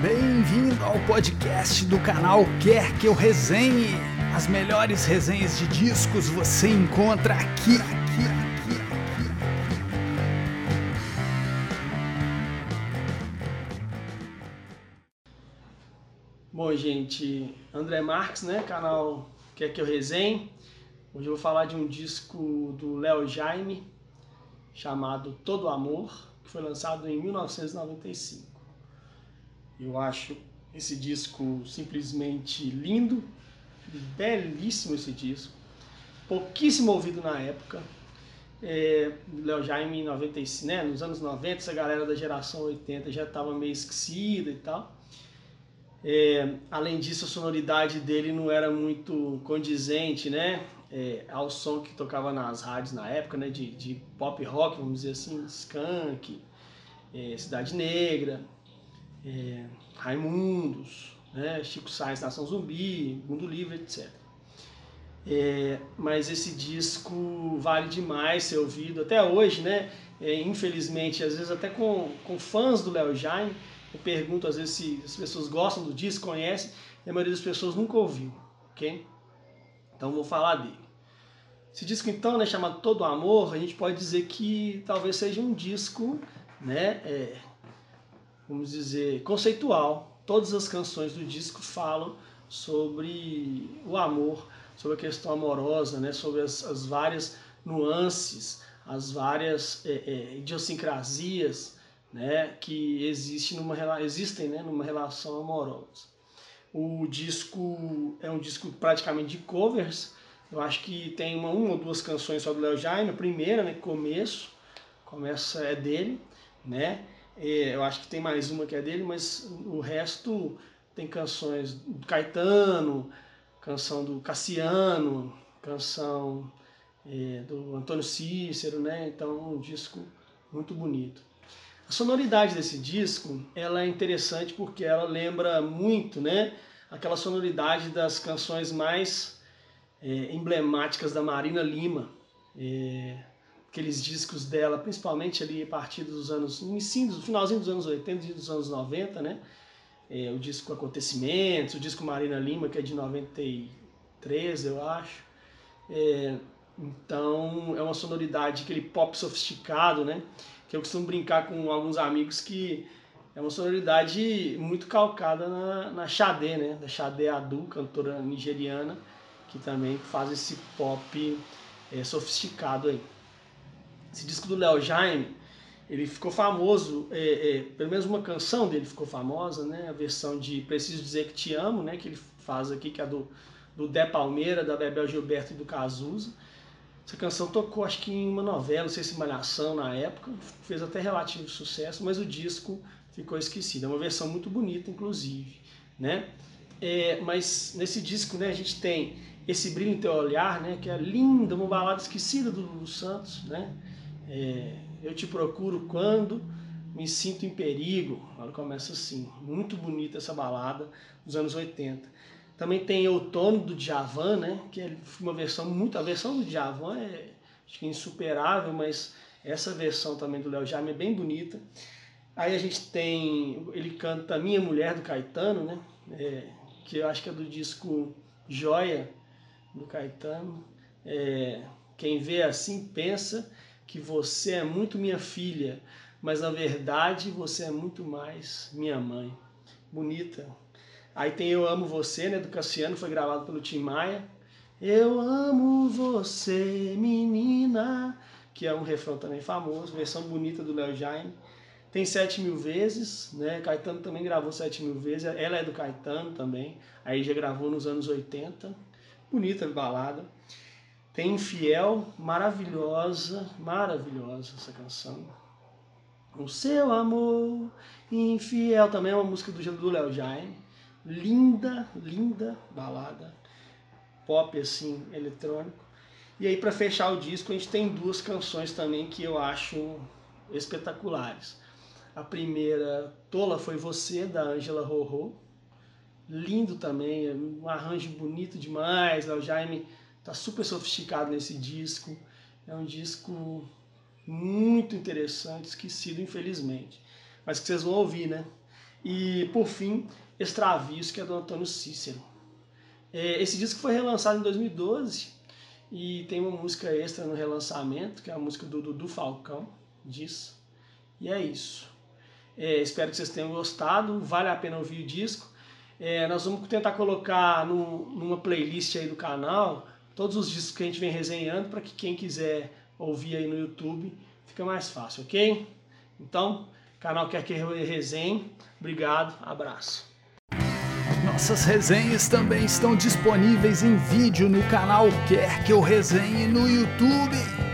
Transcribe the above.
Bem-vindo ao podcast do canal Quer Que Eu Resenhe. As melhores resenhas de discos você encontra aqui, aqui, aqui, aqui. Bom, gente, André Marques, né? Canal Quer Que Eu Resenhe. Hoje eu vou falar de um disco do Léo Jaime chamado Todo Amor, que foi lançado em 1995. Eu acho esse disco simplesmente lindo, belíssimo esse disco, pouquíssimo ouvido na época. É, Léo Jaime em 95, né? nos anos 90, essa galera da geração 80 já estava meio esquecida e tal. É, além disso, a sonoridade dele não era muito condizente né? É, ao som que tocava nas rádios na época, né? de, de pop rock, vamos dizer assim, skunk, é, Cidade Negra é, Raimundos, né, Chico Sainz, Nação Zumbi, Mundo Livre, etc. É, mas esse disco vale demais ser ouvido até hoje, né? É, infelizmente, às vezes até com, com fãs do Léo Jaime, eu pergunto às vezes se as pessoas gostam do disco, conhecem, e a maioria das pessoas nunca ouviu, ok? Então vou falar dele. Esse disco então, né, chamado Todo Amor, a gente pode dizer que talvez seja um disco, né, é, vamos dizer, conceitual. Todas as canções do disco falam sobre o amor, sobre a questão amorosa, né? sobre as, as várias nuances, as várias é, é, idiosincrasias né? que existe numa, existem né? numa relação amorosa. O disco é um disco praticamente de covers. Eu acho que tem uma, uma ou duas canções só do Léo Jaime. A primeira, né? Começo, começa é dele, né? É, eu acho que tem mais uma que é dele, mas o resto tem canções do Caetano, canção do Cassiano, canção é, do Antônio Cícero, né? Então, um disco muito bonito. A sonoridade desse disco, ela é interessante porque ela lembra muito, né? Aquela sonoridade das canções mais é, emblemáticas da Marina Lima. É, aqueles discos dela, principalmente ali a partir dos anos, no finalzinho dos anos 80 e dos anos 90, né? É, o disco Acontecimentos, o disco Marina Lima, que é de 93, eu acho. É, então é uma sonoridade, aquele pop sofisticado, né? Que eu costumo brincar com alguns amigos que é uma sonoridade muito calcada na, na Xadê, né? Da Xadê Adu, cantora nigeriana, que também faz esse pop é, sofisticado aí. Esse disco do Léo Jaime, ele ficou famoso, é, é, pelo menos uma canção dele ficou famosa, né? A versão de Preciso Dizer Que Te Amo, né? Que ele faz aqui, que é do, do Dé Palmeira, da Bebel Gilberto e do Cazuza. Essa canção tocou, acho que em uma novela, não sei se Malhação na época, fez até relativo sucesso, mas o disco ficou esquecido. É uma versão muito bonita, inclusive, né? É, mas nesse disco, né, a gente tem esse brilho em teu olhar, né, que é linda, uma balada esquecida do Lulu Santos, né? É, eu te procuro quando me sinto em perigo. Ela começa assim. Muito bonita essa balada dos anos 80. Também tem Outono do Djavan, né? Que é uma versão muito. A versão do Djavan é acho que é insuperável, mas essa versão também do Léo Jaime é bem bonita. Aí a gente tem. Ele canta Minha Mulher do Caetano, né? É, que eu acho que é do disco Joia do Caetano. É, quem vê assim pensa que você é muito minha filha, mas na verdade você é muito mais minha mãe. Bonita. Aí tem Eu Amo Você, né, do Cassiano, foi gravado pelo Tim Maia. Eu amo você, menina, que é um refrão também famoso, versão bonita do Léo Jaime. Tem Sete Mil Vezes, né? Caetano também gravou Sete Mil Vezes, ela é do Caetano também, aí já gravou nos anos 80. Bonita balada. Tem Infiel, maravilhosa, maravilhosa essa canção. O seu amor, infiel, também é uma música do Léo Jaime. Linda, linda balada. Pop assim, eletrônico. E aí para fechar o disco a gente tem duas canções também que eu acho espetaculares. A primeira, Tola Foi Você, da Angela Rorô. Lindo também, um arranjo bonito demais. Léo Jaime Tá super sofisticado nesse disco. É um disco muito interessante, esquecido infelizmente. Mas que vocês vão ouvir, né? E, por fim, Extravios, que é do Antônio Cícero. É, esse disco foi relançado em 2012 e tem uma música extra no relançamento, que é a música do Dudu Falcão, diz. E é isso. É, espero que vocês tenham gostado, vale a pena ouvir o disco. É, nós vamos tentar colocar no, numa playlist aí do canal todos os discos que a gente vem resenhando para que quem quiser ouvir aí no YouTube fica mais fácil, ok? Então, canal Quer Que Resenhe, obrigado, abraço. Nossas resenhas também estão disponíveis em vídeo no canal Quer Que Eu Resenhe no YouTube.